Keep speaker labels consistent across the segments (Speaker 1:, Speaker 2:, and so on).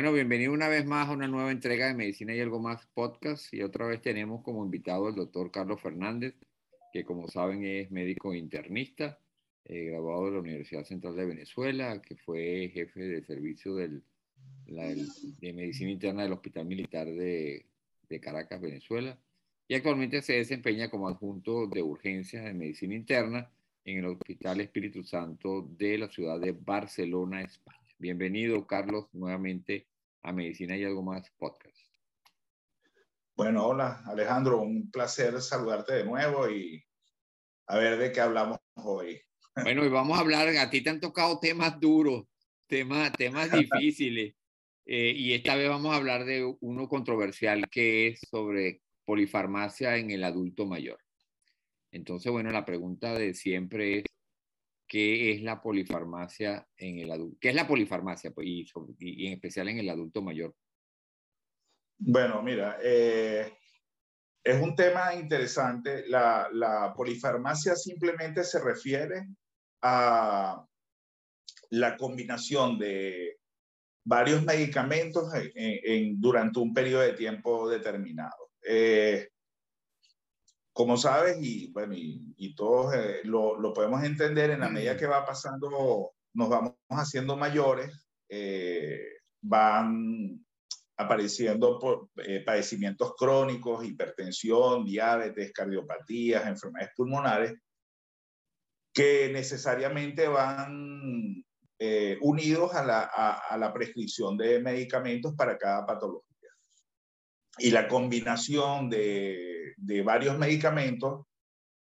Speaker 1: Bueno, bienvenido una vez más a una nueva entrega de Medicina y algo más podcast. Y otra vez tenemos como invitado al doctor Carlos Fernández, que como saben es médico internista, eh, graduado de la Universidad Central de Venezuela, que fue jefe de servicio del, de medicina interna del Hospital Militar de, de Caracas, Venezuela. Y actualmente se desempeña como adjunto de urgencias de medicina interna en el Hospital Espíritu Santo de la ciudad de Barcelona, España. Bienvenido, Carlos, nuevamente a Medicina y algo más podcast.
Speaker 2: Bueno, hola, Alejandro, un placer saludarte de nuevo y a ver de qué hablamos hoy.
Speaker 1: Bueno, y vamos a hablar, a ti te han tocado temas duros, temas, temas difíciles, eh, y esta vez vamos a hablar de uno controversial que es sobre polifarmacia en el adulto mayor. Entonces, bueno, la pregunta de siempre es, qué es la polifarmacia en el adulto, qué es la polifarmacia pues, y, en especial en el adulto mayor.
Speaker 2: Bueno, mira, eh, es un tema interesante. La, polifarmacia simplemente se refiere a la combinación de varios medicamentos en, durante un periodo de tiempo determinado. Eh, como sabes, y bueno, y, todos eh, lo, lo, podemos entender, en la medida que va pasando, nos vamos haciendo mayores, eh, van apareciendo por, eh, padecimientos crónicos, hipertensión, diabetes, cardiopatías, enfermedades pulmonares, que necesariamente van unidos a la, a la prescripción de medicamentos para cada patología. Y la combinación de de varios medicamentos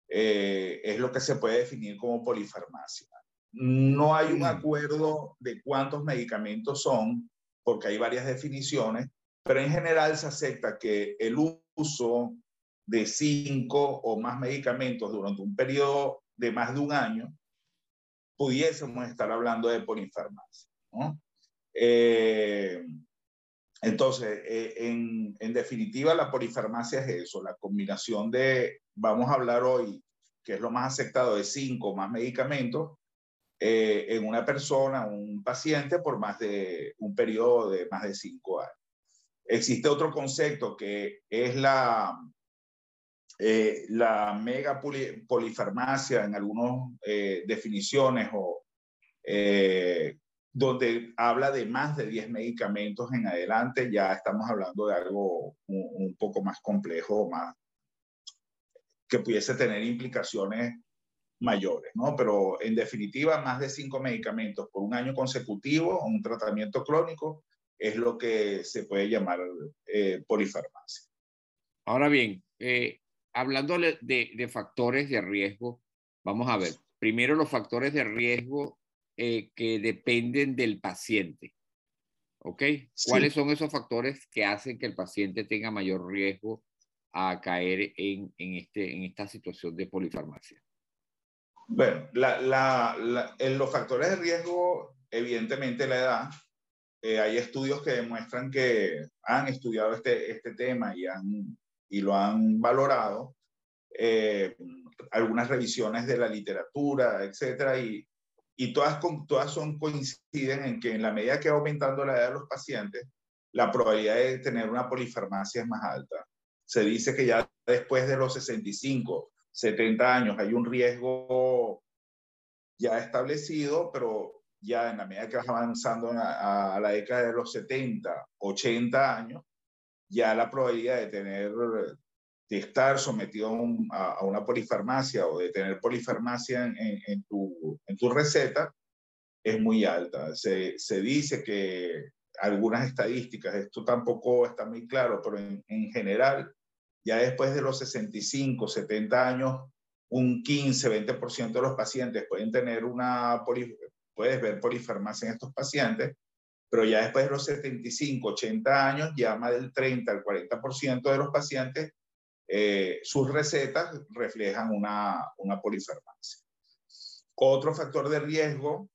Speaker 2: eh, es lo que se puede definir como polifarmacia. No hay un mm. acuerdo de cuántos medicamentos son, porque hay varias definiciones, pero en general se acepta que el uso de cinco o más medicamentos durante un periodo de más de un año, pudiésemos estar hablando de polifarmacia. ¿no? Eh, entonces, eh, en, en, definitiva, la polifarmacia es eso, la combinación de, vamos a hablar hoy, que es lo más aceptado, de cinco más medicamentos eh, en una persona, un paciente, por más de un periodo de más de cinco años. Existe otro concepto que es la, eh, la mega polifarmacia en algunas definiciones o donde habla de más de 10 medicamentos en adelante, ya estamos hablando de algo un, poco más complejo, más que pudiese tener implicaciones mayores, ¿no? Pero en definitiva, más de 5 medicamentos por un año consecutivo, un tratamiento crónico, es lo que se puede llamar eh, polifarmacia.
Speaker 1: Ahora bien, eh, hablando de, de factores de riesgo, vamos a ver, primero los factores de riesgo eh, que dependen del paciente. ¿Ok? ¿Cuáles son esos factores que hacen que el paciente tenga mayor riesgo a caer en, en, este, en esta situación de polifarmacia?
Speaker 2: Bueno, la, la, en los factores de riesgo, evidentemente la edad. Eh, hay estudios que demuestran que han estudiado este, este tema y, han, y lo han valorado. Eh, algunas revisiones de la literatura, etcétera, y y todas, todas son, coinciden en que en la medida que va aumentando la edad de los pacientes, la probabilidad de tener una polifarmacia es más alta. Se dice que ya después de los 65, 70 años hay un riesgo ya establecido, pero ya en la medida que vas avanzando a, a la década de los 70, 80 años, ya la probabilidad de tener de estar sometido a, una polifarmacia o de tener polifarmacia en, en, tu, en tu receta es muy alta. Se, se, dice que algunas estadísticas, esto tampoco está muy claro, pero en, en general, ya después de los 65, 70 años, un 15, 20% de los pacientes pueden tener una, puedes ver polifarmacia en estos pacientes, pero ya después de los 75, 80 años, ya más del 30 al 40% de los pacientes eh, sus recetas reflejan una, polifarmacia. Otro factor de riesgo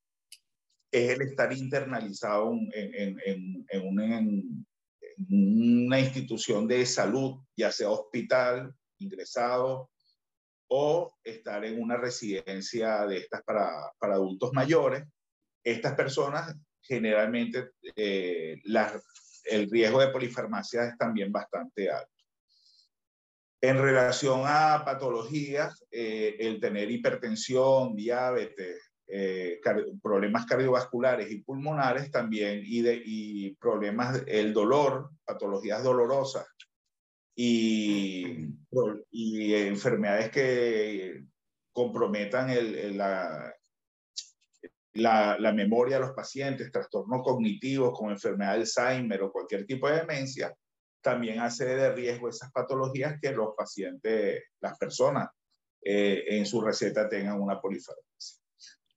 Speaker 2: es el estar internalizado en, una institución de salud, ya sea hospital, ingresado, o estar en una residencia de estas para, para adultos mayores. Estas personas generalmente eh, el riesgo de polifarmacia es también bastante alto. En relación a patologías, eh, el tener hipertensión, diabetes, eh, problemas cardiovasculares y pulmonares también, y, problemas, el dolor, patologías dolorosas y, enfermedades que comprometan la, la, la, memoria de los pacientes, trastornos cognitivos como enfermedad de Alzheimer o cualquier tipo de demencia, también hace de riesgo esas patologías que los pacientes, las personas eh, en su receta tengan una polifarmacia.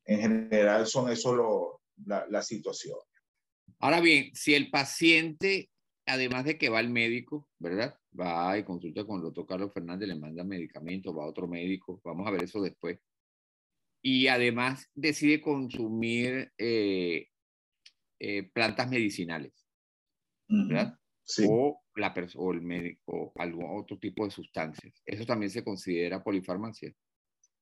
Speaker 2: En general son eso lo, la, la situación.
Speaker 1: Ahora bien, si el paciente, además de que va al médico, ¿verdad? Va y consulta con el doctor Carlos Fernández, le manda medicamentos, va a otro médico, vamos a ver eso después. Y además decide consumir eh, eh, plantas medicinales, ¿verdad? Sí. O, la o el médico, algún otro tipo de sustancias. ¿Eso también se considera polifarmacia?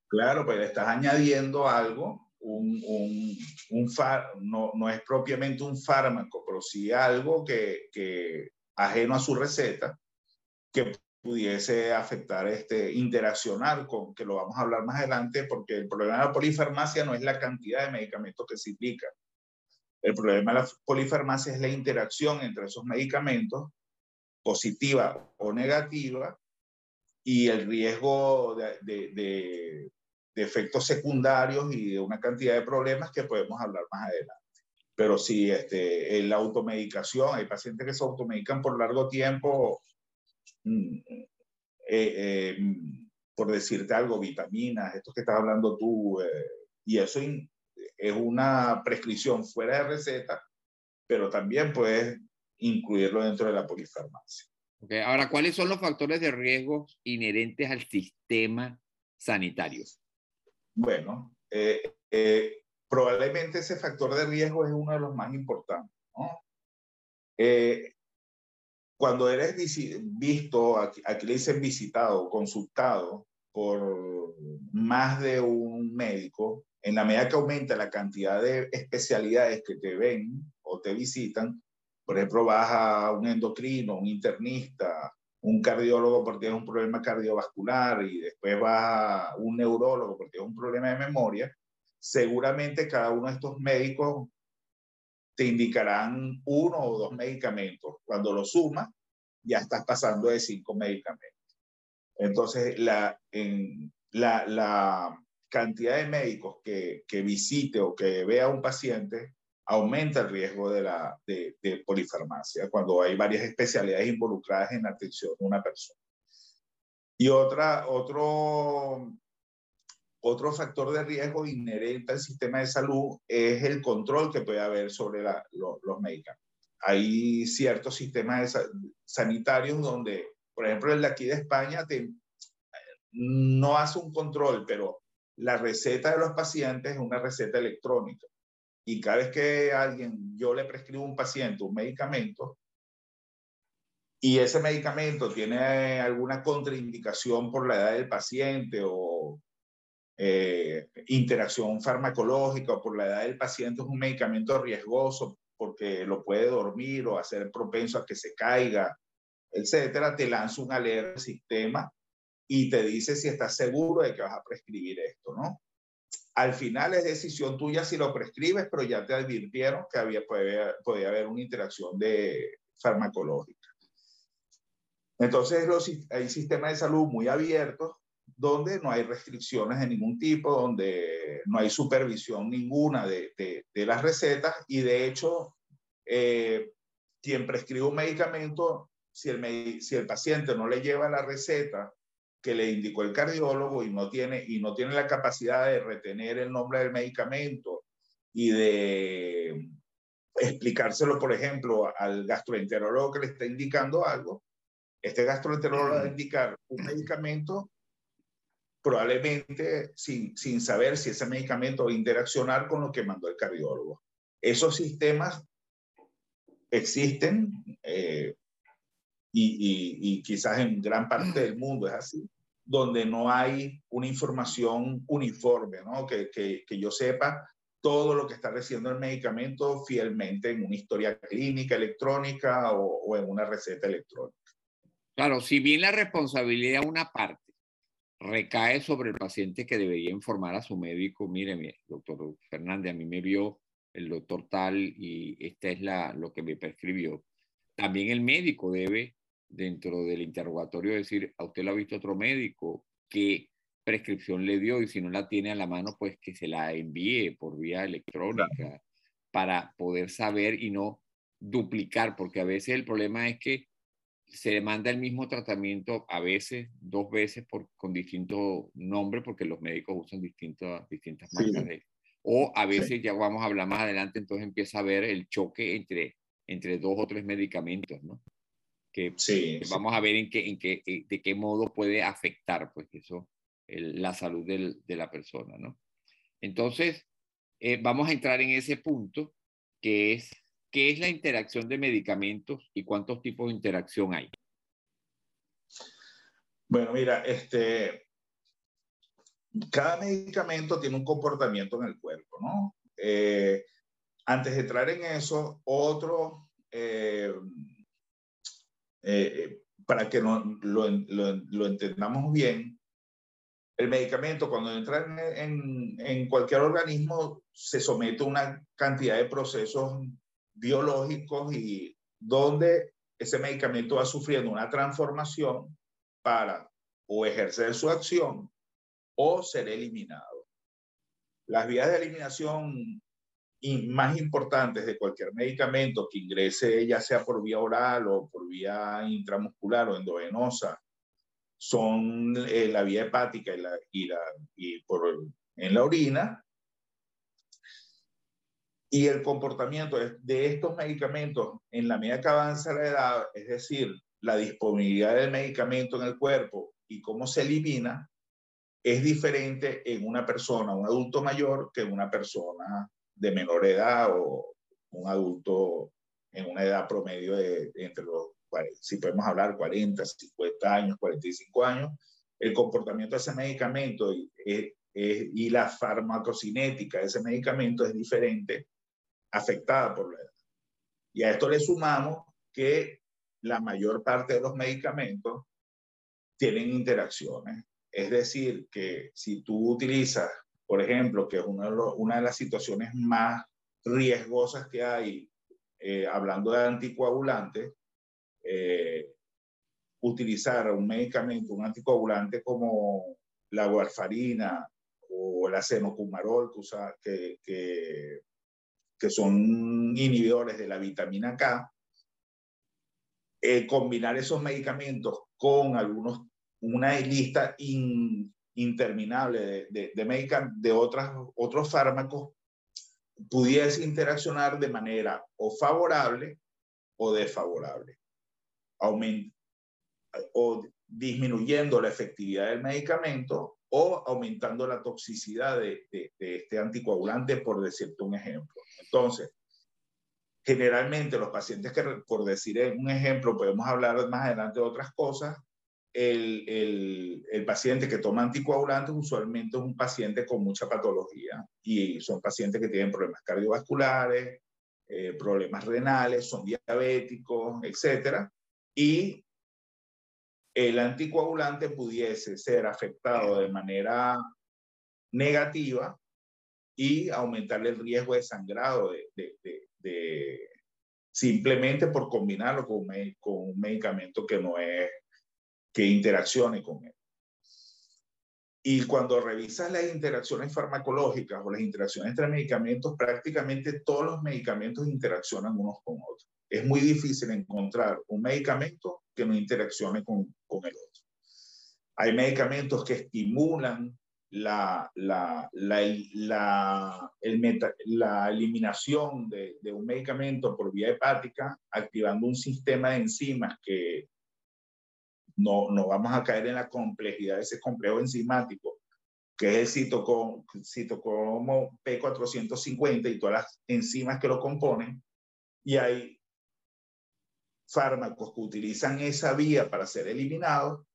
Speaker 2: Claro, pues estás añadiendo algo un, un, un far, no, no, es propiamente un fármaco, pero sí algo que, que, ajeno a su receta, que pudiese afectar, este, interaccionar con, que lo vamos a hablar más adelante, porque el problema de la polifarmacia no es la cantidad de medicamentos que se implica. El problema de la polifarmacia es la interacción entre esos medicamentos, positiva o negativa, y el riesgo de, de, de efectos secundarios y de una cantidad de problemas que podemos hablar más adelante. Pero sí, este, la automedicación, hay pacientes que se automedican por largo tiempo, mm, eh, eh, por decirte algo, vitaminas, esto que estás hablando tú, eh, y eso es una prescripción fuera de receta, pero también puedes incluirlo dentro de la polifarmacia.
Speaker 1: Okay. Ahora, ¿cuáles son los factores de riesgo inherentes al sistema sanitario?
Speaker 2: Bueno, eh, eh, probablemente ese factor de riesgo es uno de los más importantes. ¿no? Eh, cuando eres visto, aquí, aquí, le dicen visitado, consultado por más de un médico, en la medida que aumenta la cantidad de especialidades que te ven o te visitan, por ejemplo, vas a un endocrino, un internista, un cardiólogo porque tiene un problema cardiovascular y después va a un neurólogo porque tiene un problema de memoria, seguramente cada uno de estos médicos te indicarán uno o dos medicamentos. Cuando lo sumas, ya estás pasando de cinco medicamentos. Entonces, la, la, la cantidad de médicos que, que visite o que vea un paciente aumenta el riesgo de, la, de, polifarmacia cuando hay varias especialidades involucradas en la atención de una persona. Y otra, otro, otro factor de riesgo inherente al sistema de salud es el control que puede haber sobre los medicamentos. Hay ciertos sistemas sanitarios donde, por ejemplo, el de aquí de España te, no hace un control, pero la receta de los pacientes es una receta electrónica. Y cada vez que alguien, yo le prescribo a un paciente un medicamento y ese medicamento tiene alguna contraindicación por la edad del paciente o eh, interacción farmacológica o por la edad del paciente, es un medicamento riesgoso porque lo puede dormir o hacer propenso a que se caiga, etcétera, te lanza un alerta al sistema y te dice si estás seguro de que vas a prescribir esto, ¿no? Al final es decisión tuya si lo prescribes, pero ya te advirtieron que había, podía, haber una interacción de farmacológica. Entonces los, hay sistemas de salud muy abiertos donde no hay restricciones de ningún tipo, donde no hay supervisión ninguna de, de, las recetas y de hecho eh, quien prescribe un medicamento, si el, si el paciente no le lleva la receta que le indicó el cardiólogo y no tiene, y no tiene la capacidad de retener el nombre del medicamento y de explicárselo, por ejemplo, al gastroenterólogo que le está indicando algo, este gastroenterólogo va a indicar un medicamento probablemente sin, sin saber si ese medicamento va a interaccionar con lo que mandó el cardiólogo. Esos sistemas existen, eh, y, quizás en gran parte del mundo es así, donde no hay una información uniforme, ¿no? Que, que, que yo sepa, todo lo que está recibiendo el medicamento fielmente en una historia clínica electrónica o, en una receta electrónica.
Speaker 1: Claro, si bien la responsabilidad una parte recae sobre el paciente que debería informar a su médico, mire, doctor Fernández, a mí me vio el doctor tal y esta es la, lo que me prescribió. También el médico debe, dentro del interrogatorio, decir, a usted lo ha visto otro médico, qué prescripción le dio y si no la tiene a la mano, pues que se la envíe por vía electrónica para poder saber y no duplicar, porque a veces el problema es que se demanda el mismo tratamiento a veces, dos veces por, con distinto nombre, porque los médicos usan distintas, distintas marcas de... O a veces, ya vamos a hablar más adelante, entonces empieza a ver el choque entre, entre dos o tres medicamentos, ¿no? Que, vamos a ver en qué, en qué, eh, de qué modo puede afectar, pues eso, la salud de la persona, ¿no? Entonces, eh, vamos a entrar en ese punto, que es ¿qué es la interacción de medicamentos y cuántos tipos de interacción hay?
Speaker 2: Bueno, mira, este, cada medicamento tiene un comportamiento en el cuerpo, ¿no? Eh, antes de entrar en eso, otro, eh, eh, para que no, lo, lo, entendamos bien, el medicamento cuando entra en, en, cualquier organismo se somete a una cantidad de procesos biológicos y donde ese medicamento va sufriendo una transformación para o ejercer su acción o ser eliminado. Las vías de eliminación más importantes de cualquier medicamento que ingrese, ya sea por vía oral o por vía intramuscular o endovenosa, son eh, la vía hepática y, la, y, la, y por, en la orina. Y el comportamiento de estos medicamentos en la medida que avanza la edad, es decir, la disponibilidad del medicamento en el cuerpo y cómo se elimina, es diferente en una persona, un adulto mayor, que en una persona de menor edad o un adulto en una edad promedio de, entre los, si podemos hablar, 40, 50 años, 45 años, el comportamiento de ese medicamento y, y la farmacocinética de ese medicamento es diferente afectada por la edad. Y a esto le sumamos que la mayor parte de los medicamentos tienen interacciones. Es decir, que si tú utilizas, por ejemplo, que es una de, una de las situaciones más riesgosas que hay, eh, hablando de anticoagulantes, eh, utilizar un medicamento, un anticoagulante como la warfarina o la senocumarol, que, que, que son inhibidores de la vitamina K, eh, combinar esos medicamentos con algunos, una lista interminable de, de, de, de otras, otros fármacos, pudiese interaccionar de manera o favorable o desfavorable, o disminuyendo la efectividad del medicamento o aumentando la toxicidad de, de, este anticoagulante, por decirte un ejemplo. Entonces, generalmente los pacientes que, por decir un ejemplo, podemos hablar más adelante de otras cosas, el, el, el, paciente que toma anticoagulantes usualmente es un paciente con mucha patología y son pacientes que tienen problemas cardiovasculares, eh, problemas renales, son diabéticos, etc. Y el anticoagulante pudiese ser afectado de manera negativa y aumentar el riesgo de sangrado de, simplemente por combinarlo con, con, un medicamento que no es, que interaccione con él. Y cuando revisas las interacciones farmacológicas o las interacciones entre medicamentos, prácticamente todos los medicamentos interaccionan unos con otros. Es muy difícil encontrar un medicamento que no interaccione con, con el otro. Hay medicamentos que estimulan la, la, la, el la eliminación de, un medicamento por vía hepática, activando un sistema de enzimas que no, no vamos a caer en la complejidad de ese complejo enzimático, que es el citocromo, citocromo P450 y todas las enzimas que lo componen. Y hay fármacos que utilizan esa vía para ser eliminados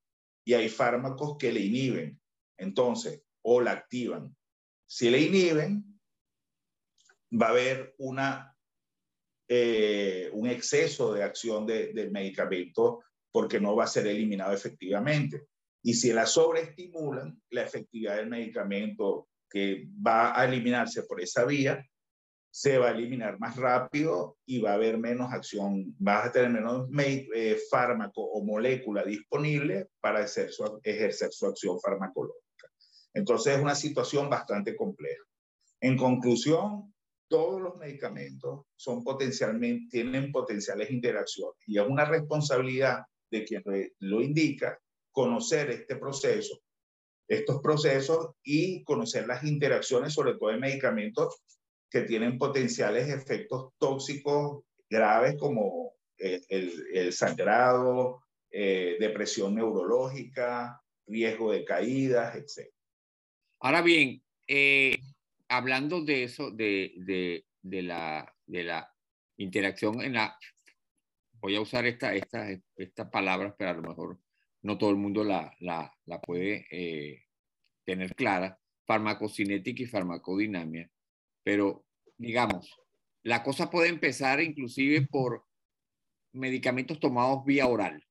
Speaker 2: y hay fármacos que le inhiben, entonces, o la activan. Si le inhiben, va a haber una, eh, un exceso de acción del medicamento porque no va a ser eliminado efectivamente. Y si la sobreestimulan, la efectividad del medicamento que va a eliminarse por esa vía se va a eliminar más rápido y va a haber menos acción, vas a tener menos eh, fármaco o molécula disponible para ejercer su, ejercer su acción farmacológica. Entonces es una situación bastante compleja. En conclusión, todos los medicamentos son potencialmente, tienen potenciales interacciones y es una responsabilidad de quien lo indica conocer este proceso, estos procesos y conocer las interacciones, sobre todo de medicamentos que tienen potenciales efectos tóxicos graves como eh, el, sangrado, eh, depresión neurológica, riesgo de caídas, etc.
Speaker 1: Ahora bien, eh, hablando de eso, de, de, de, la, de la interacción en la... Voy a usar esta, esta, estas palabras, pero a lo mejor no todo el mundo la, la, la puede tener clara, farmacocinética y farmacodinamia. Pero, digamos, la cosa puede empezar inclusive por medicamentos tomados vía oral.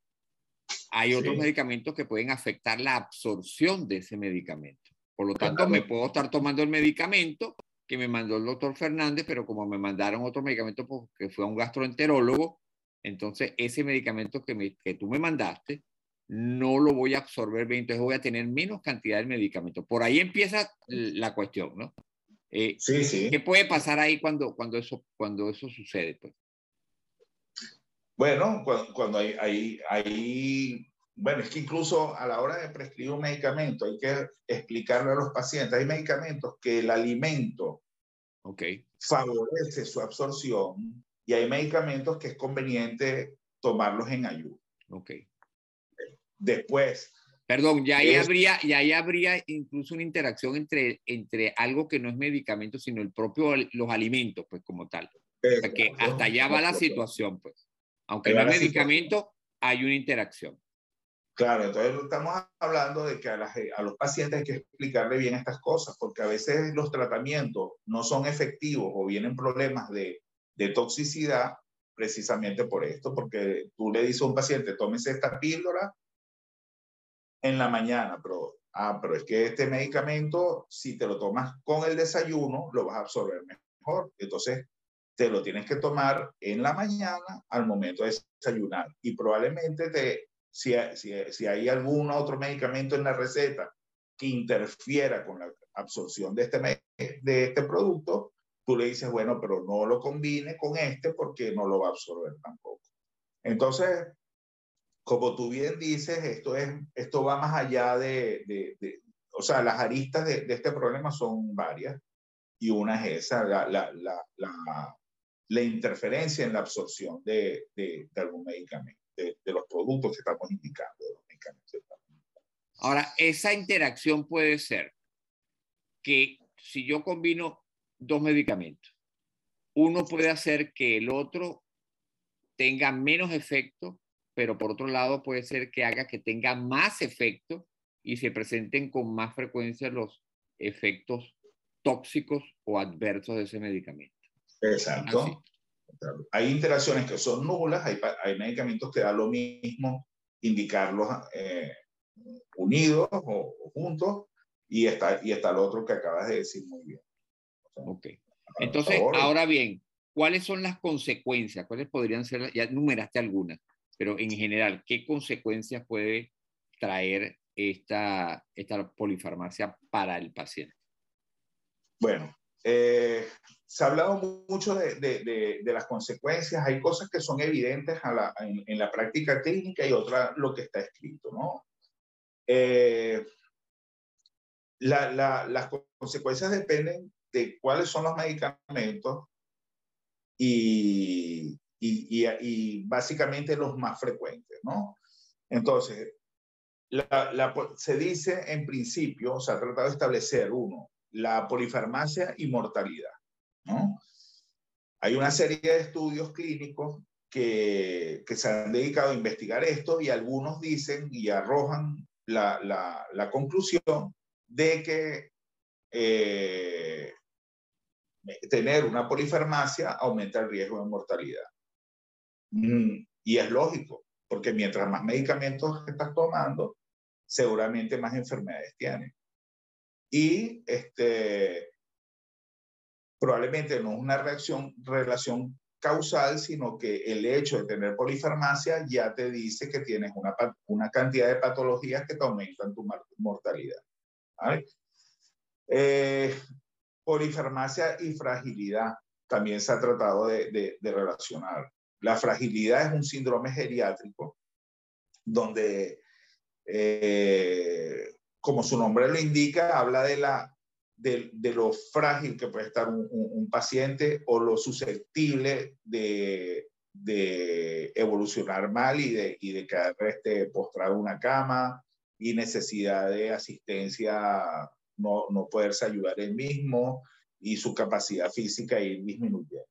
Speaker 1: Hay otros medicamentos que pueden afectar la absorción de ese medicamento. Por lo tanto, me puedo estar tomando el medicamento que me mandó el doctor Fernández, pero como me mandaron otro medicamento porque fue a un gastroenterólogo, entonces ese medicamento que, me, que tú me mandaste no lo voy a absorber bien, entonces voy a tener menos cantidad de medicamento. Por ahí empieza la cuestión, ¿no?
Speaker 2: Eh, sí, sí.
Speaker 1: ¿Qué puede pasar ahí cuando, cuando, eso, cuando eso sucede? Pues?
Speaker 2: Bueno, cuando, hay, hay, hay, bueno, es que incluso a la hora de prescribir un medicamento hay que explicarle a los pacientes, hay medicamentos que el alimento
Speaker 1: okay.
Speaker 2: favorece su absorción y hay medicamentos que es conveniente tomarlos en ayuno.
Speaker 1: Okay.
Speaker 2: Después,
Speaker 1: Perdón, ya ahí, habría, ya ahí habría incluso una interacción entre, entre algo que no es medicamento, sino el propio, los alimentos, pues como tal. que hasta allá va la situación, pues. Aunque no es medicamento, hay una interacción.
Speaker 2: Claro, entonces estamos hablando de que a, a, los pacientes hay que explicarle bien estas cosas, porque a veces los tratamientos no son efectivos o vienen problemas de, de toxicidad precisamente por esto, porque tú le dices a un paciente, tómese esta píldora en la mañana, pero, ah, pero es que este medicamento, si te lo tomas con el desayuno, lo vas a absorber mejor. Entonces, te lo tienes que tomar en la mañana al momento de desayunar. Y probablemente te, si, si, si hay algún otro medicamento en la receta que interfiera con la absorción de este, de este producto, tú le dices, bueno, pero no lo combine con este porque no lo va a absorber tampoco. Entonces, como tú bien dices, esto, es, esto va más allá de, de, o sea, las aristas de, de, este problema son varias y una es esa, la, la, la, la, interferencia en la absorción de, algún medicamento, de, los productos que estamos indicando, de los.
Speaker 1: Ahora, esa interacción puede ser que si yo combino dos medicamentos, uno puede hacer que el otro tenga menos efecto pero por otro lado puede ser que haga que tenga más efecto y se presenten con más frecuencia los efectos tóxicos o adversos de ese medicamento.
Speaker 2: Exacto. Hay interacciones que son nulas, hay, hay, medicamentos que da lo mismo indicarlos eh, unidos o, juntos, y está, y está el otro que acabas de decir muy bien.
Speaker 1: Ok. Entonces, ahora bien, ¿cuáles son las consecuencias? ¿Cuáles podrían ser? Ya numeraste algunas pero en general, ¿qué consecuencias puede traer esta, esta polifarmacia para el paciente?
Speaker 2: Bueno, eh, se ha hablado mucho de, de, de, las consecuencias. Hay cosas que son evidentes a la, en, en, la práctica clínica y otras lo que está escrito, ¿no? Eh, la, la, las consecuencias dependen de cuáles son los medicamentos y, y, y, básicamente los más frecuentes, ¿no? Entonces, la, se dice en principio, se ha tratado de establecer, uno, la polifarmacia y mortalidad, ¿no? Hay una serie de estudios clínicos que, que se han dedicado a investigar esto y algunos dicen y arrojan la, la conclusión de que eh, tener una polifarmacia aumenta el riesgo de mortalidad. Mm, y es lógico, porque mientras más medicamentos estás tomando, seguramente más enfermedades tienes. Y este, probablemente no es una reacción, relación causal, sino que el hecho de tener polifarmacia ya te dice que tienes una, una cantidad de patologías que te aumentan tu mortalidad. Eh, polifarmacia y fragilidad también se ha tratado de, de, relacionar. La fragilidad es un síndrome geriátrico donde, eh, como su nombre lo indica, habla de la de, lo frágil que puede estar un, paciente o lo susceptible de, de, evolucionar mal y de, y de quedar este, postrado en una cama y necesidad de asistencia, no, no poderse ayudar él mismo y su capacidad física ir disminuyendo.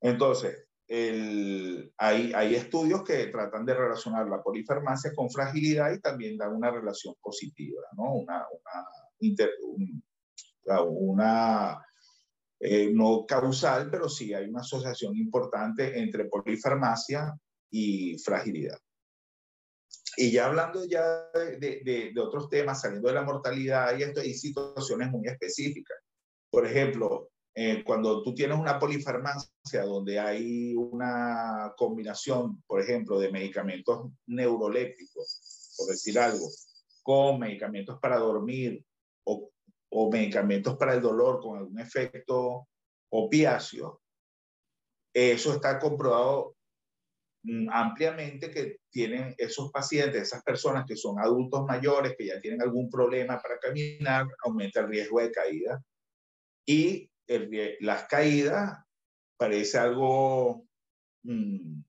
Speaker 2: Entonces, el, hay, hay, estudios que tratan de relacionar la polifarmacia con fragilidad y también dan una relación positiva, ¿no? Una, una eh, no causal, pero sí hay una asociación importante entre polifarmacia y fragilidad. Y ya hablando ya de, de, otros temas, saliendo de la mortalidad y esto, hay situaciones muy específicas. Por ejemplo, eh, cuando tú tienes una polifarmacia donde hay una combinación, por ejemplo, de medicamentos neurolépticos, por decir algo, con medicamentos para dormir o o medicamentos para el dolor con algún efecto opiáceo, eso está comprobado ampliamente que tienen esos pacientes, esas personas que son adultos mayores, que ya tienen algún problema para caminar, aumenta el riesgo de caída. Y las caídas parece algo mm,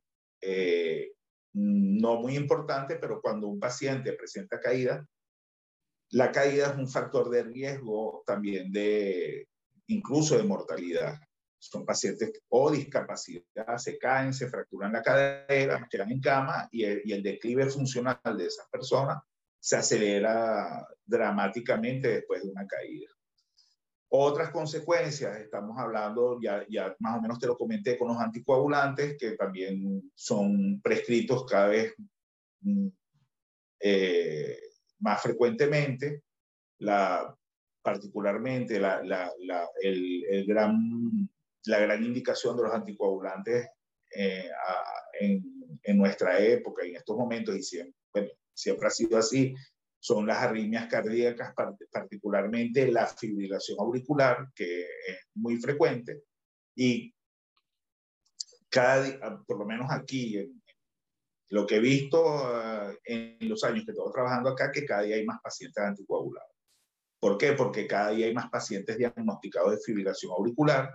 Speaker 2: eh, no muy importante, pero cuando un paciente presenta caída, la caída es un factor de riesgo también de, incluso de mortalidad. Son pacientes o discapacidad, se caen, se fracturan la cadera, quedan en cama y el, y el declive funcional de esas personas se acelera dramáticamente después de una caída. Otras consecuencias, estamos hablando, ya, ya más o menos te lo comenté con los anticoagulantes, que también son prescritos cada vez mm, eh, más frecuentemente, la, particularmente la, la, la el, gran, la gran indicación de los anticoagulantes eh, en, nuestra época y en estos momentos, y siempre, siempre ha sido así, son las arritmias cardíacas, particularmente la fibrilación auricular, que es muy frecuente. Y cada, por lo menos aquí lo que he visto eh, en los años que estoy trabajando acá, que cada día hay más pacientes anticoagulados. ¿Por qué? Porque cada día hay más pacientes diagnosticados de fibrilación auricular.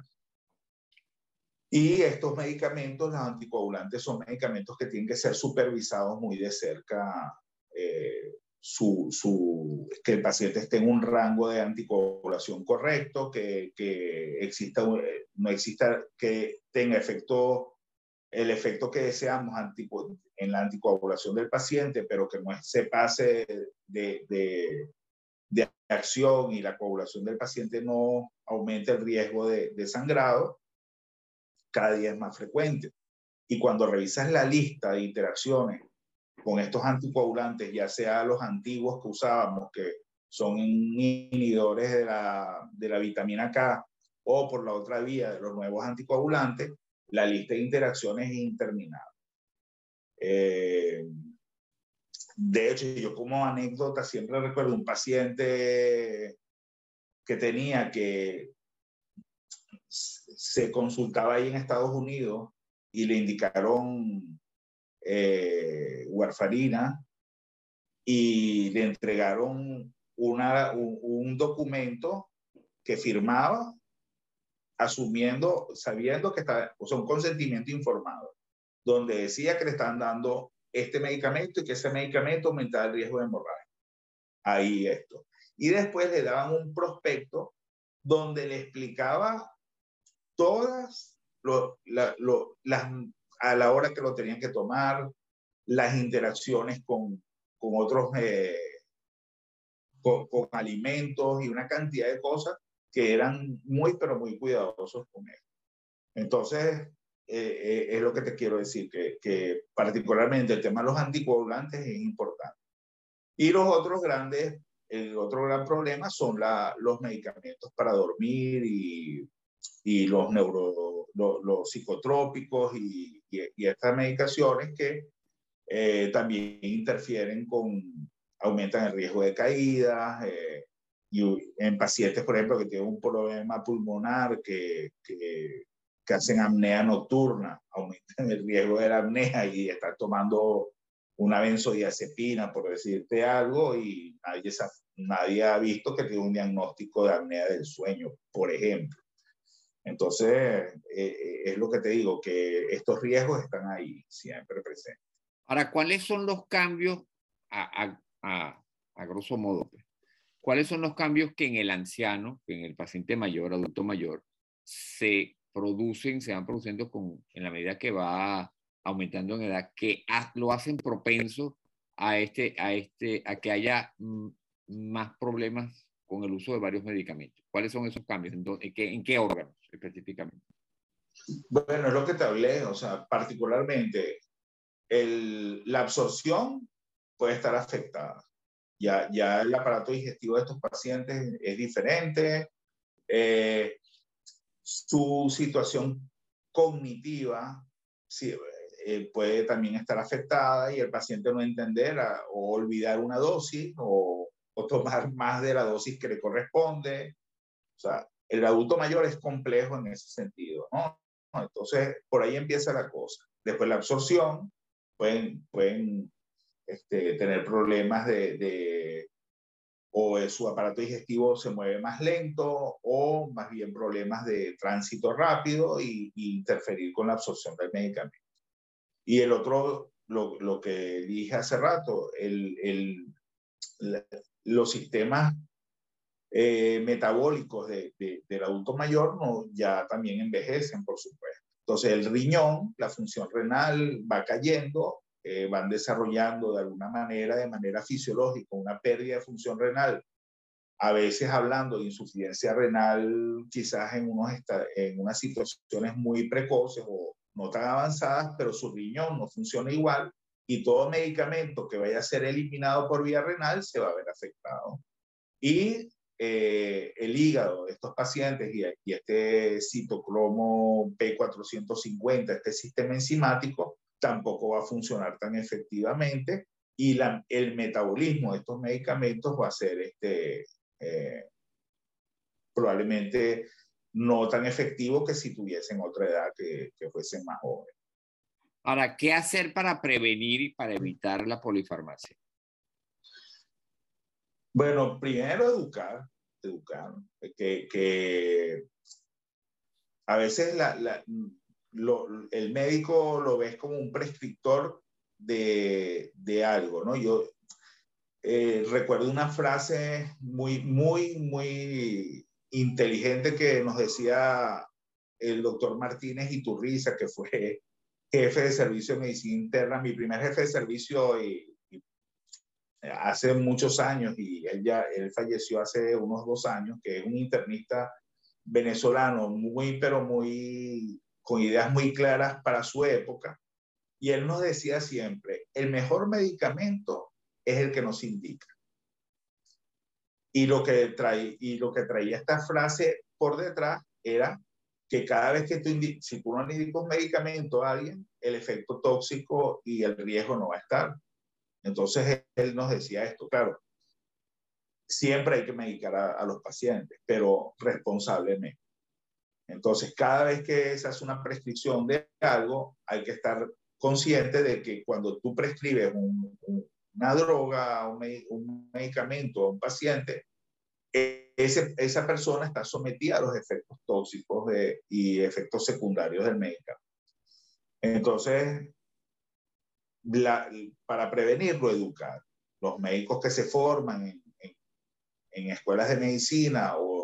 Speaker 2: Y estos medicamentos, los anticoagulantes, son medicamentos que tienen que ser supervisados muy de cerca, eh, su, su, que el paciente esté en un rango de anticoagulación correcto, que, que exista, eh, no exista, que tenga efecto el efecto que deseamos en la anticoagulación del paciente, pero que no se pase de, de, de, acción y la coagulación del paciente no aumente el riesgo de, de sangrado, cada día es más frecuente. Y cuando revisas la lista de interacciones con estos anticoagulantes, ya sea los antiguos que usábamos, que son inhibidores de la, de la vitamina K, o por la otra vía de los nuevos anticoagulantes, la lista de interacciones es interminable. Eh, de hecho, yo como anécdota siempre recuerdo un paciente que tenía que se consultaba ahí en Estados Unidos y le indicaron eh, warfarina y le entregaron una, un documento que firmaba asumiendo, sabiendo que está, o sea, un consentimiento informado, donde decía que le están dando este medicamento y que ese medicamento aumentaba el riesgo de hemorragia. Ahí esto. Y después le daban un prospecto donde le explicaba todas lo, las, a la hora que lo tenían que tomar, las interacciones con, con otros, eh, con alimentos y una cantidad de cosas que eran muy, pero muy cuidadosos con él. Entonces, eh, eh, es lo que te quiero decir, que, que, particularmente el tema de los anticoagulantes es importante. Y los otros grandes, el otro gran problema son la, los medicamentos para dormir y, y los, neuro, los, psicotrópicos y, y, estas medicaciones que eh, también interfieren con, aumentan el riesgo de caídas. y en pacientes, por ejemplo, que tienen un problema pulmonar que, que que hacen apnea nocturna, aumentan el riesgo de la apnea y están tomando una benzodiazepina, por decirte algo, y nadie, nadie ha visto que tiene un diagnóstico de apnea del sueño, por ejemplo. Entonces, eh, eh, es lo que te digo, que estos riesgos están ahí, siempre presentes.
Speaker 1: Ahora, ¿cuáles son los cambios, a, a, a grosso modo, pues? cuáles son los cambios que en el anciano, en el paciente mayor, adulto mayor, se producen, se van produciendo con, en la medida que va aumentando en edad, que lo hacen propenso a, este, a, este, a que haya mm, más problemas con el uso de varios medicamentos. ¿Cuáles son esos cambios? ¿En qué, en qué órganos específicamente?
Speaker 2: Bueno, es lo que te hablé, o sea, particularmente la absorción puede estar afectada. Ya, ya el aparato digestivo de estos pacientes es diferente. Eh, su situación cognitiva eh, puede también estar afectada y el paciente no entender o olvidar una dosis o, o, tomar más de la dosis que le corresponde. O sea, el adulto mayor es complejo en ese sentido, ¿no? Entonces, por ahí empieza la cosa. Después la absorción, pueden, pueden este, tener problemas de, de o su aparato digestivo se mueve más lento o más bien problemas de tránsito rápido y, interferir con la absorción del medicamento. Y el otro, lo, lo que dije hace rato, el, el, los sistemas eh, metabólicos de, del adulto mayor no, ya también envejecen, por supuesto. Entonces el riñón, la función renal va cayendo eh, van desarrollando de alguna manera, de manera fisiológica, una pérdida de función renal, a veces hablando de insuficiencia renal, quizás en, unos en unas situaciones muy precoces o no tan avanzadas, pero su riñón no funciona igual y todo medicamento que vaya a ser eliminado por vía renal se va a ver afectado. Y eh, el hígado de estos pacientes y, y este citocromo P450, este sistema enzimático, tampoco va a funcionar tan efectivamente y el metabolismo de estos medicamentos va a ser este, eh, probablemente no tan efectivo que si tuviesen otra edad que, que fuesen más jóvenes.
Speaker 1: Ahora, ¿qué hacer para prevenir y para evitar la polifarmacia?
Speaker 2: Bueno, primero educar, educar, que, que a veces el médico lo ves como un prescriptor de, de algo, ¿no? Yo eh, recuerdo una frase muy, muy, muy inteligente que nos decía el doctor Martínez Iturriza, que fue jefe de servicio de medicina interna, mi primer jefe de servicio y, hace muchos años, y él ya él falleció hace unos dos años, que es un internista venezolano muy, pero muy con ideas muy claras para su época. Y él nos decía siempre, el mejor medicamento es el que nos indica. Y lo que, trae, y lo que traía esta frase por detrás era que cada vez que tú, si tú no le indicas un medicamento a alguien, el efecto tóxico y el riesgo no va a estar. Entonces él nos decía esto, claro, siempre hay que medicar a los pacientes, pero responsablemente. Entonces, cada vez que se hace una prescripción de algo, hay que estar consciente de que cuando tú prescribes una droga, un, medicamento a un paciente, ese, esa persona está sometida a los efectos tóxicos y efectos secundarios del medicamento. Entonces, para prevenirlo, educar. Los médicos que se forman en, en escuelas de medicina o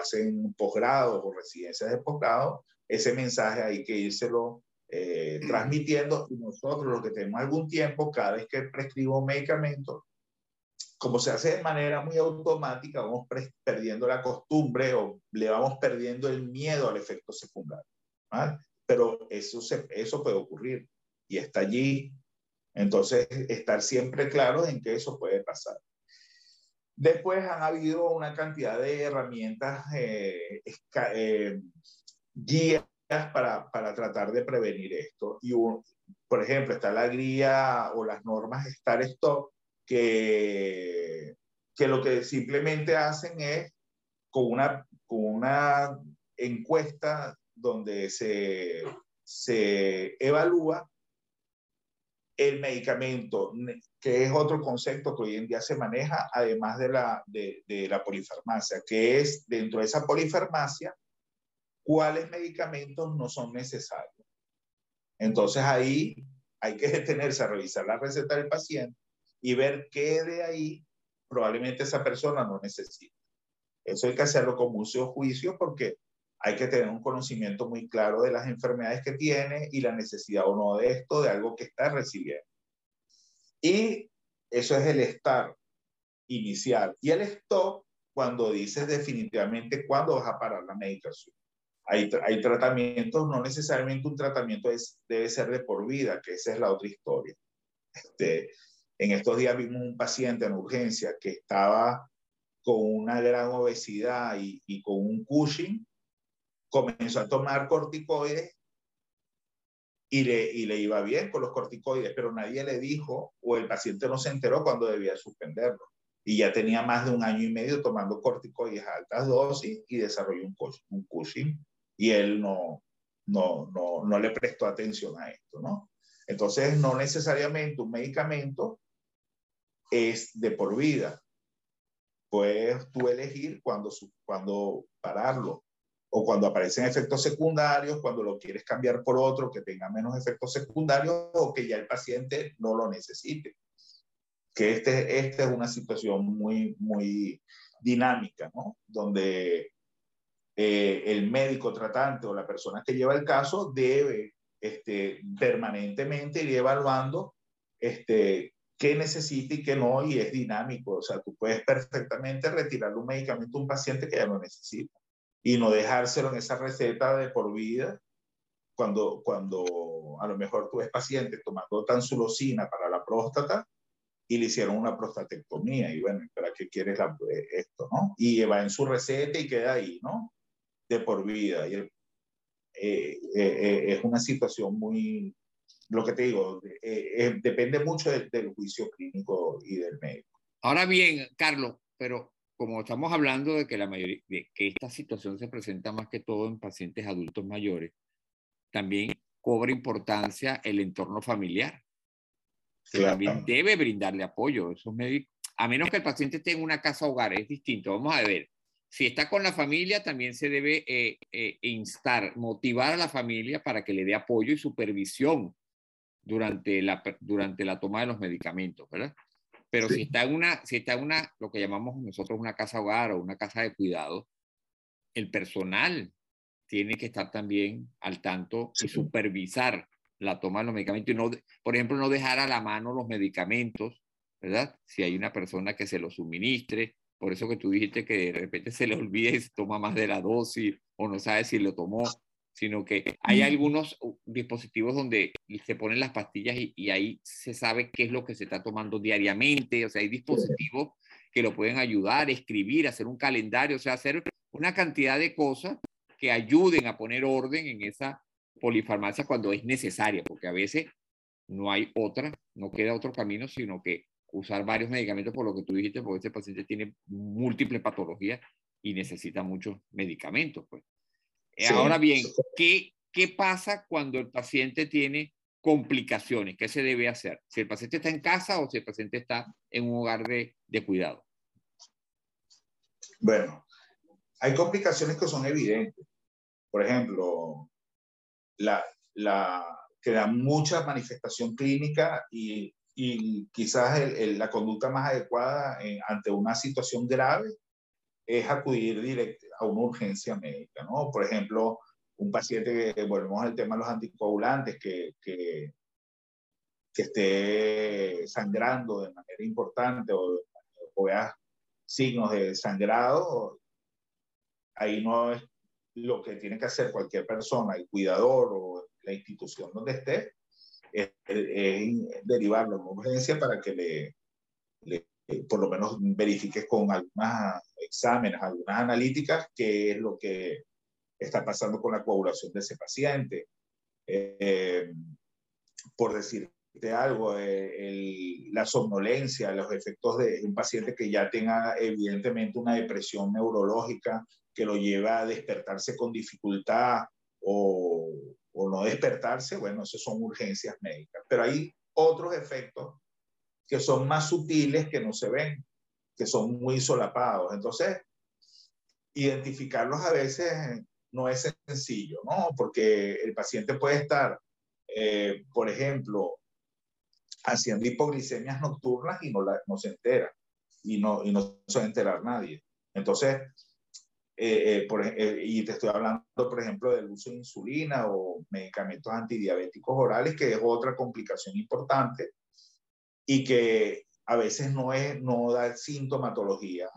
Speaker 2: hacen posgrado o residencias de posgrado, ese mensaje hay que írselo eh, transmitiendo y nosotros los que tenemos algún tiempo, cada vez que prescribo un medicamento, como se hace de manera muy automática, vamos perdiendo la costumbre o le vamos perdiendo el miedo al efecto secundario. Pero eso, se, eso puede ocurrir y está allí. Entonces, estar siempre claro en que eso puede pasar. Después han habido una cantidad de herramientas, eh, eh, guías para, para, tratar de prevenir esto. Y por ejemplo, está la guía o las normas Star Stop, que, que lo que simplemente hacen es con una, con una encuesta donde se, se evalúa el medicamento, que es otro concepto que hoy en día se maneja, además de la, de, la polifarmacia, que es dentro de esa polifarmacia, cuáles medicamentos no son necesarios. Entonces ahí hay que detenerse a revisar la receta del paciente y ver qué de ahí probablemente esa persona no necesita. Eso hay que hacerlo con mucho juicio porque hay que tener un conocimiento muy claro de las enfermedades que tiene y la necesidad o no de esto, de algo que está recibiendo. Y eso es el estar inicial. Y el stop, cuando dices definitivamente cuándo vas a parar la medicación. Hay, hay tratamientos, no necesariamente un tratamiento es, debe ser de por vida, que esa es la otra historia. Este, en estos días vimos un paciente en urgencia que estaba con una gran obesidad y, y con un Cushing, comenzó a tomar corticoides y le, y le iba bien con los corticoides, pero nadie le dijo o el paciente no se enteró cuando debía suspenderlo. Y ya tenía más de un año y medio tomando corticoides a altas dosis y desarrolló un, un Cushing y él no, no, no, no le prestó atención a esto, ¿no? Entonces, no necesariamente un medicamento es de por vida. Puedes tú elegir cuando, cuando pararlo o cuando aparecen efectos secundarios, cuando lo quieres cambiar por otro que tenga menos efectos secundarios o que ya el paciente no lo necesite. Que este, esta es una situación muy, muy dinámica, ¿no? Donde eh, el médico tratante o la persona que lleva el caso debe este, permanentemente ir evaluando este, qué necesita y qué no, y es dinámico. O sea, tú puedes perfectamente retirar un medicamento a un paciente que ya no necesita y no dejárselo en esa receta de por vida cuando, cuando a lo mejor tú ves paciente tomando tansulosina para la próstata y le hicieron una prostatectomía y bueno, ¿para qué quieres esto, no? Y va en su receta y queda ahí, ¿no? De por vida. Y eh, eh, eh, es una situación muy, lo que te digo, eh, eh, depende mucho del, juicio clínico y del médico.
Speaker 1: Ahora bien, Carlos, pero como estamos hablando de que la mayoría, de que esta situación se presenta más que todo en pacientes adultos mayores, también cobra importancia el entorno familiar, que también debe brindarle apoyo. Esos médicos, a menos que el paciente tenga una casa hogar, es distinto. Vamos a ver, si está con la familia, también se debe eh, instar, motivar a la familia para que le dé apoyo y supervisión durante la, durante la toma de los medicamentos, ¿verdad? Pero si está en una, si está en una, lo que llamamos nosotros una casa hogar o una casa de cuidado, el personal tiene que estar también al tanto y supervisar la toma de los medicamentos y no, por ejemplo, no dejar a la mano los medicamentos, ¿verdad? Si hay una persona que se los suministre, por eso que tú dijiste que de repente se le olvide si toma más de la dosis o no sabe si lo tomó, sino que hay algunos uh, dispositivos donde se ponen las pastillas y, ahí se sabe qué es lo que se está tomando diariamente, o sea, hay dispositivos que lo pueden ayudar, escribir, hacer un calendario, o sea, hacer una cantidad de cosas que ayuden a poner orden en esa polifarmacia cuando es necesaria, porque a veces no hay otra, no queda otro camino, sino que usar varios medicamentos por lo que tú dijiste, porque ese paciente tiene múltiples patologías y necesita muchos medicamentos, pues. Eh, ahora bien, ¿qué, ¿qué pasa cuando el paciente tiene complicaciones? ¿Qué se debe hacer? Si el paciente está en casa o si el paciente está en un hogar de, de cuidado.
Speaker 2: Bueno, hay complicaciones que son evidentes. Por ejemplo, la, la, que da mucha manifestación clínica y, y quizás la conducta más adecuada ante una situación grave es acudir directo a una urgencia médica, ¿no? Por ejemplo, un paciente que, volvemos al tema de los anticoagulantes, que, que, que esté sangrando de manera importante o o signos de sangrado, ahí no es lo que tiene que hacer cualquier persona, el cuidador o la institución donde esté, es, derivarlo a urgencia para que le, le, por lo menos verifiques con algunos exámenes, algunas analíticas, qué es lo que está pasando con la coagulación de ese paciente. Eh, por decirte algo, eh, la somnolencia, los efectos de un paciente que ya tenga evidentemente una depresión neurológica que lo lleva a despertarse con dificultad o, o no despertarse, bueno, eso son urgencias médicas. Pero hay otros efectos que son más sutiles que no se ven, que son muy solapados. Entonces, identificarlos a veces no es sencillo, ¿no? Porque el paciente puede estar, eh, por ejemplo, haciendo hipoglicemias nocturnas y no, la, no se entera, y no, y no se va a enterar nadie. Entonces, eh, eh, por, y te estoy hablando, por ejemplo, del uso de insulina o medicamentos antidiabéticos orales, que es otra complicación importante y que a veces no, es, no da sintomatología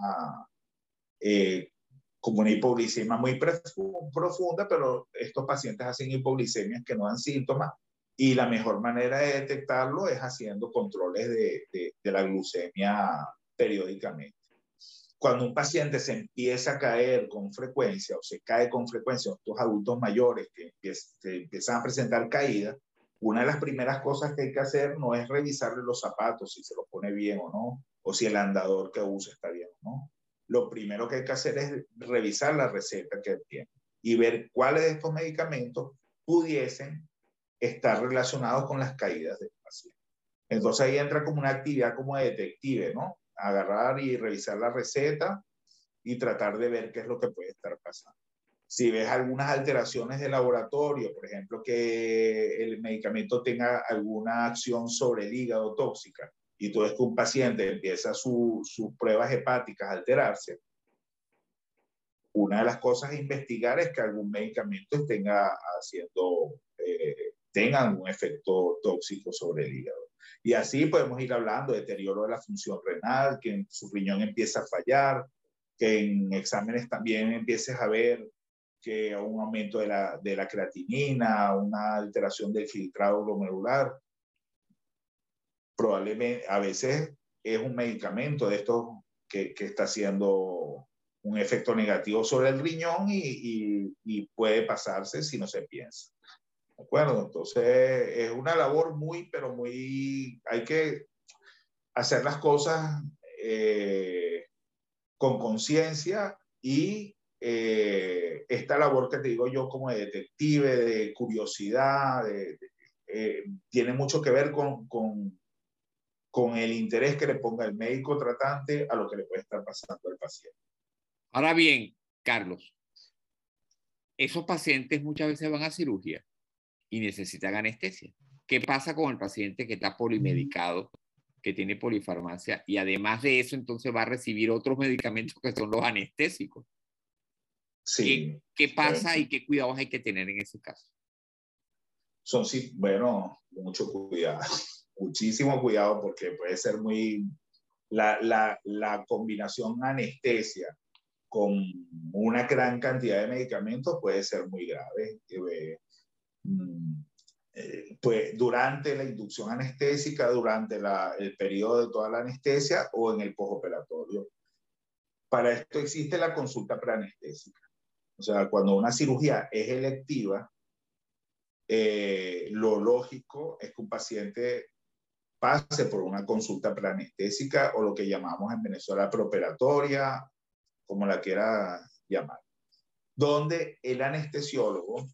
Speaker 2: como una hipoglicemia muy profunda, pero estos pacientes hacen hipoglicemias que no dan síntomas y la mejor manera de detectarlo es haciendo controles de, de, la glucemia periódicamente. Cuando un paciente se empieza a caer con frecuencia o se cae con frecuencia, estos adultos mayores que, empiezan a presentar caída, una de las primeras cosas que hay que hacer no es revisarle los zapatos, si se los pone bien o no, o si el andador que usa está bien o no lo primero que hay que hacer es revisar la receta que tiene y ver cuáles de estos medicamentos pudiesen estar relacionados con las caídas del paciente. Entonces ahí entra como una actividad como de detective, ¿no? Agarrar y revisar la receta y tratar de ver qué es lo que puede estar pasando. Si ves algunas alteraciones de laboratorio, por ejemplo, que el medicamento tenga alguna acción sobre el hígado tóxica, y tú ves que un paciente empieza sus pruebas hepáticas a alterarse, una de las cosas a investigar es que algún medicamento tenga haciendo, eh, un efecto tóxico sobre el hígado. Y así podemos ir hablando de deterioro de la función renal, que su riñón empieza a fallar, que en exámenes también empieces a ver que un aumento de la, de la creatinina, una alteración del filtrado glomerular probablemente a veces es un medicamento de estos que, que está haciendo un efecto negativo sobre el riñón y, y, puede pasarse si no se piensa. ¿De acuerdo? Entonces es una labor muy, pero muy, hay que hacer las cosas eh, con conciencia y eh, esta labor que te digo yo como de detective, de curiosidad, eh, tiene mucho que ver con, con, con el interés que le ponga el médico tratante a lo que le puede estar pasando al paciente.
Speaker 1: Ahora bien, Carlos, esos pacientes muchas veces van a cirugía y necesitan anestesia. ¿Qué pasa con el paciente que está polimedicado, que tiene polifarmacia y además de eso entonces va a recibir otros medicamentos que son los anestésicos? Sí. ¿Qué, pasa y qué cuidados hay que tener en ese caso?
Speaker 2: Son, sí, bueno, mucho cuidado muchísimo cuidado porque puede ser muy... La, la, la combinación anestesia con una gran cantidad de medicamentos puede ser muy grave. Eh, mm, eh, pues durante la inducción anestésica, durante la, el periodo de toda la anestesia o en el postoperatorio. Para esto existe la consulta preanestésica. O sea, cuando una cirugía es electiva, eh, lo lógico es que un paciente pase por una consulta preanestésica o lo que llamamos en Venezuela preoperatoria, como la quiera llamar, donde el anestesiólogo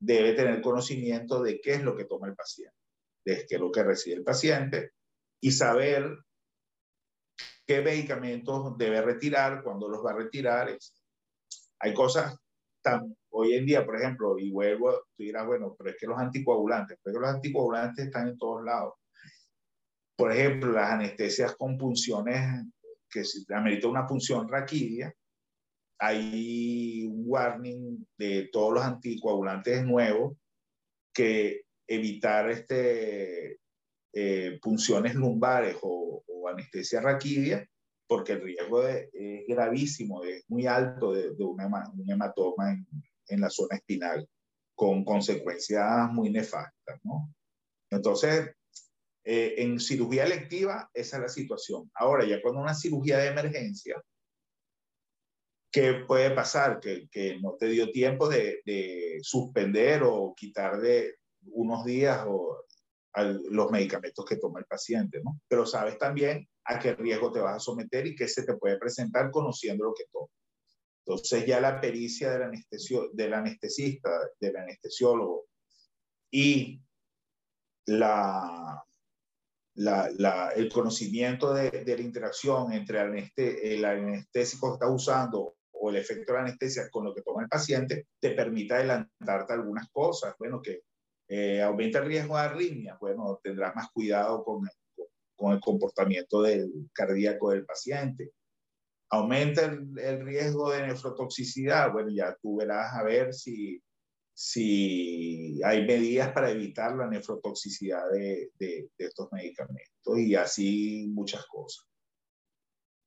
Speaker 2: debe tener conocimiento de qué es lo que toma el paciente, de qué es lo que recibe el paciente y saber qué medicamentos debe retirar, cuándo los va a retirar. Hay cosas tan, hoy en día, por ejemplo, y vuelvo, tú dirás, bueno, pero es que los anticoagulantes, pero los anticoagulantes están en todos lados. Por ejemplo, las anestesias con punciones que si amerita una punción raquidia, hay un warning de todos los anticoagulantes nuevos que evitar este, eh, punciones lumbares o, anestesia raquidia porque el riesgo es gravísimo, es muy alto de, de un hematoma en, en, la zona espinal, con consecuencias muy nefastas, ¿no? Entonces, eh, en cirugía electiva, esa es la situación. Ahora, ya cuando una cirugía de emergencia, ¿qué puede pasar? Que, que no te dio tiempo de, de, suspender o quitar de unos días o los medicamentos que toma el paciente, ¿no? Pero sabes también a qué riesgo te vas a someter y qué se te puede presentar conociendo lo que toma. Entonces ya la pericia del, anestesio, del anestesista, del anestesiólogo y la, la, la, el conocimiento de, de, la interacción entre el, el anestésico que está usando o el efecto de la anestesia con lo que toma el paciente, te permite adelantarte algunas cosas. Bueno, que eh, aumenta el riesgo de arritmia, bueno, tendrás más cuidado con, con el comportamiento del cardíaco del paciente. Aumenta el, el, riesgo de nefrotoxicidad, bueno, ya tú verás a ver si, si hay medidas para evitar la nefrotoxicidad de, de, estos medicamentos y así muchas cosas.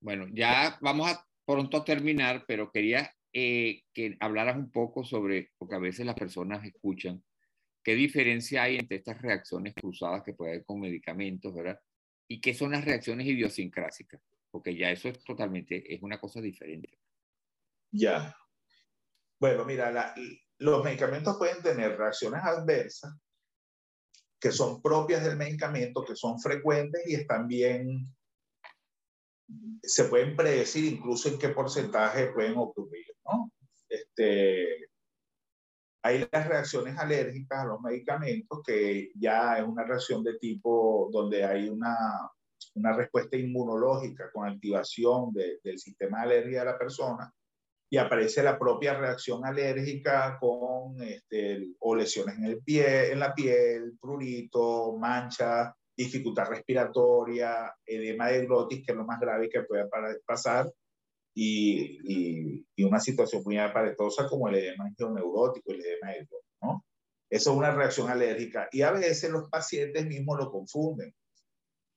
Speaker 1: Bueno, ya vamos a pronto a terminar, pero quería eh, que hablaras un poco sobre, porque a veces las personas escuchan ¿Qué diferencia hay entre estas reacciones cruzadas que puede haber con medicamentos, verdad? Y qué son las reacciones idiosincrásicas, porque ya eso es totalmente, es una cosa diferente.
Speaker 2: Ya. Bueno, mira, la, los medicamentos pueden tener reacciones adversas que son propias del medicamento, que son frecuentes y están bien, se pueden predecir incluso en qué porcentaje pueden ocurrir, ¿no? Este, hay las reacciones alérgicas a los medicamentos, que ya es una reacción de tipo donde hay una, una respuesta inmunológica con activación de, del sistema de alergia de la persona y aparece la propia reacción alérgica con este, o lesiones en, el pie, en la piel, prurito, mancha, dificultad respiratoria, edema de glotis, que es lo más grave que puede pasar, y, y, una situación muy aparatosa como el edema neurótico, el edema de ¿no? Eso es una reacción alérgica y a veces los pacientes mismos lo confunden.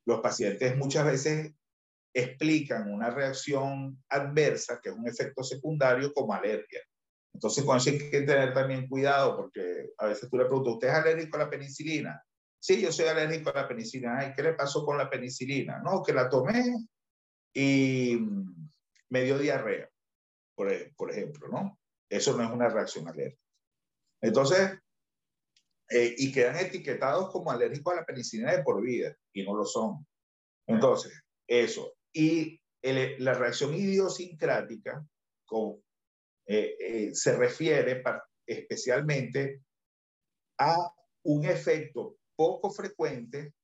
Speaker 2: Los pacientes muchas veces explican una reacción adversa, que es un efecto secundario, como alergia. Entonces, con eso hay que tener también cuidado, porque a veces tú le preguntas, ¿usted es alérgico a la penicilina? Sí, yo soy alérgico a la penicilina. Ay, ¿qué le pasó con la penicilina? No, que la tomé y me dio diarrea, por, e, por ejemplo, ¿no? Eso no es una reacción alérgica. Entonces, eh, y quedan etiquetados como alérgicos a la penicilina de por vida, y no lo son. Entonces, eso. Y la reacción idiosincrática eh, eh, se refiere especialmente a un efecto poco frecuente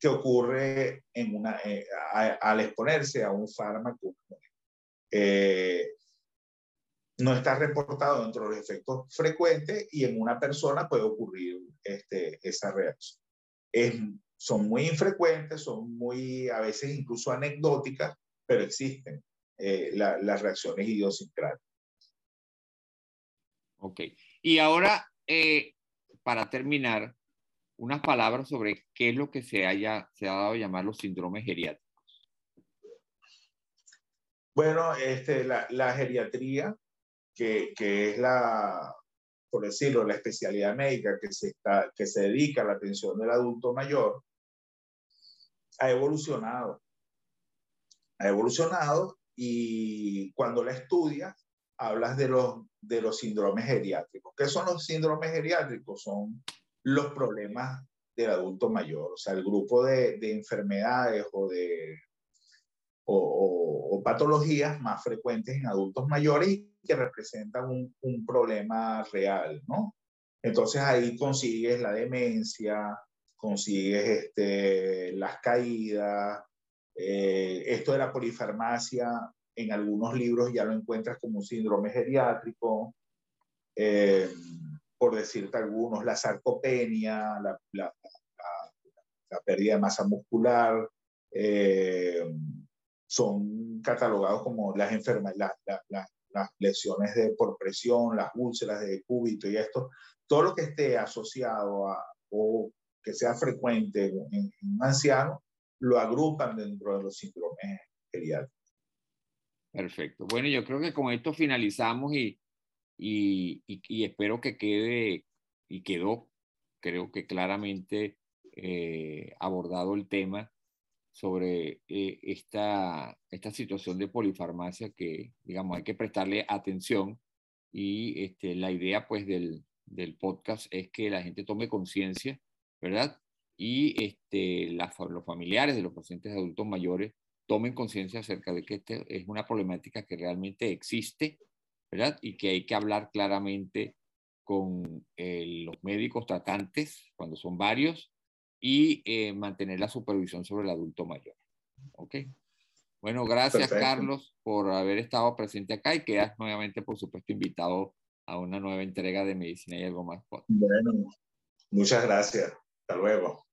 Speaker 2: que ocurre en una, eh, al exponerse a un fármaco. Eh, no está reportado dentro de los efectos frecuentes y en una persona puede ocurrir este, esa reacción. Es, son muy infrecuentes, son muy, a veces incluso anecdóticas, pero existen eh, la, las reacciones idiosincráticas.
Speaker 1: Ok. Y ahora, para terminar, unas palabras sobre qué es lo que se, haya, se ha dado a llamar los síndromes geriátricos.
Speaker 2: Bueno, este, la, la geriatría, que, que, es la, por decirlo, la especialidad médica que se, está, que se dedica a la atención del adulto mayor, ha evolucionado. Ha evolucionado y cuando la estudias, hablas de los, de los síndromes geriátricos. ¿Qué son los síndromes geriátricos? Son los problemas del adulto mayor, o sea, el grupo de, de enfermedades o de patologías más frecuentes en adultos mayores que representan un, un, problema real, ¿no? Entonces ahí consigues la demencia, consigues este, las caídas, eh, esto de la polifarmacia, en algunos libros ya lo encuentras como un síndrome geriátrico. Eh, por decirte algunos, la sarcopenia, la, la, la pérdida de masa muscular, eh, son catalogados como las enfermedades, las lesiones de, por presión, las úlceras de cúbito y esto, todo lo que esté asociado a o que sea frecuente en, en un anciano, lo agrupan dentro de los síndromes geriátrica.
Speaker 1: Perfecto. Bueno, yo creo que con esto finalizamos y, y, espero que quede y quedó, creo que claramente eh, abordado el tema sobre eh, esta, esta situación de polifarmacia que, digamos, hay que prestarle atención y este, la idea pues del, del podcast es que la gente tome conciencia, ¿verdad? Y este, los familiares de los pacientes adultos mayores tomen conciencia acerca de que este es una problemática que realmente existe, ¿verdad? Y que hay que hablar claramente con eh, los médicos tratantes, cuando son varios, y eh, mantener la supervisión sobre el adulto mayor. ¿Ok? Bueno, gracias Carlos por haber estado presente acá y quedas nuevamente, por supuesto, invitado a una nueva entrega de Medicina y algo más.
Speaker 2: Bueno, muchas gracias. Hasta luego.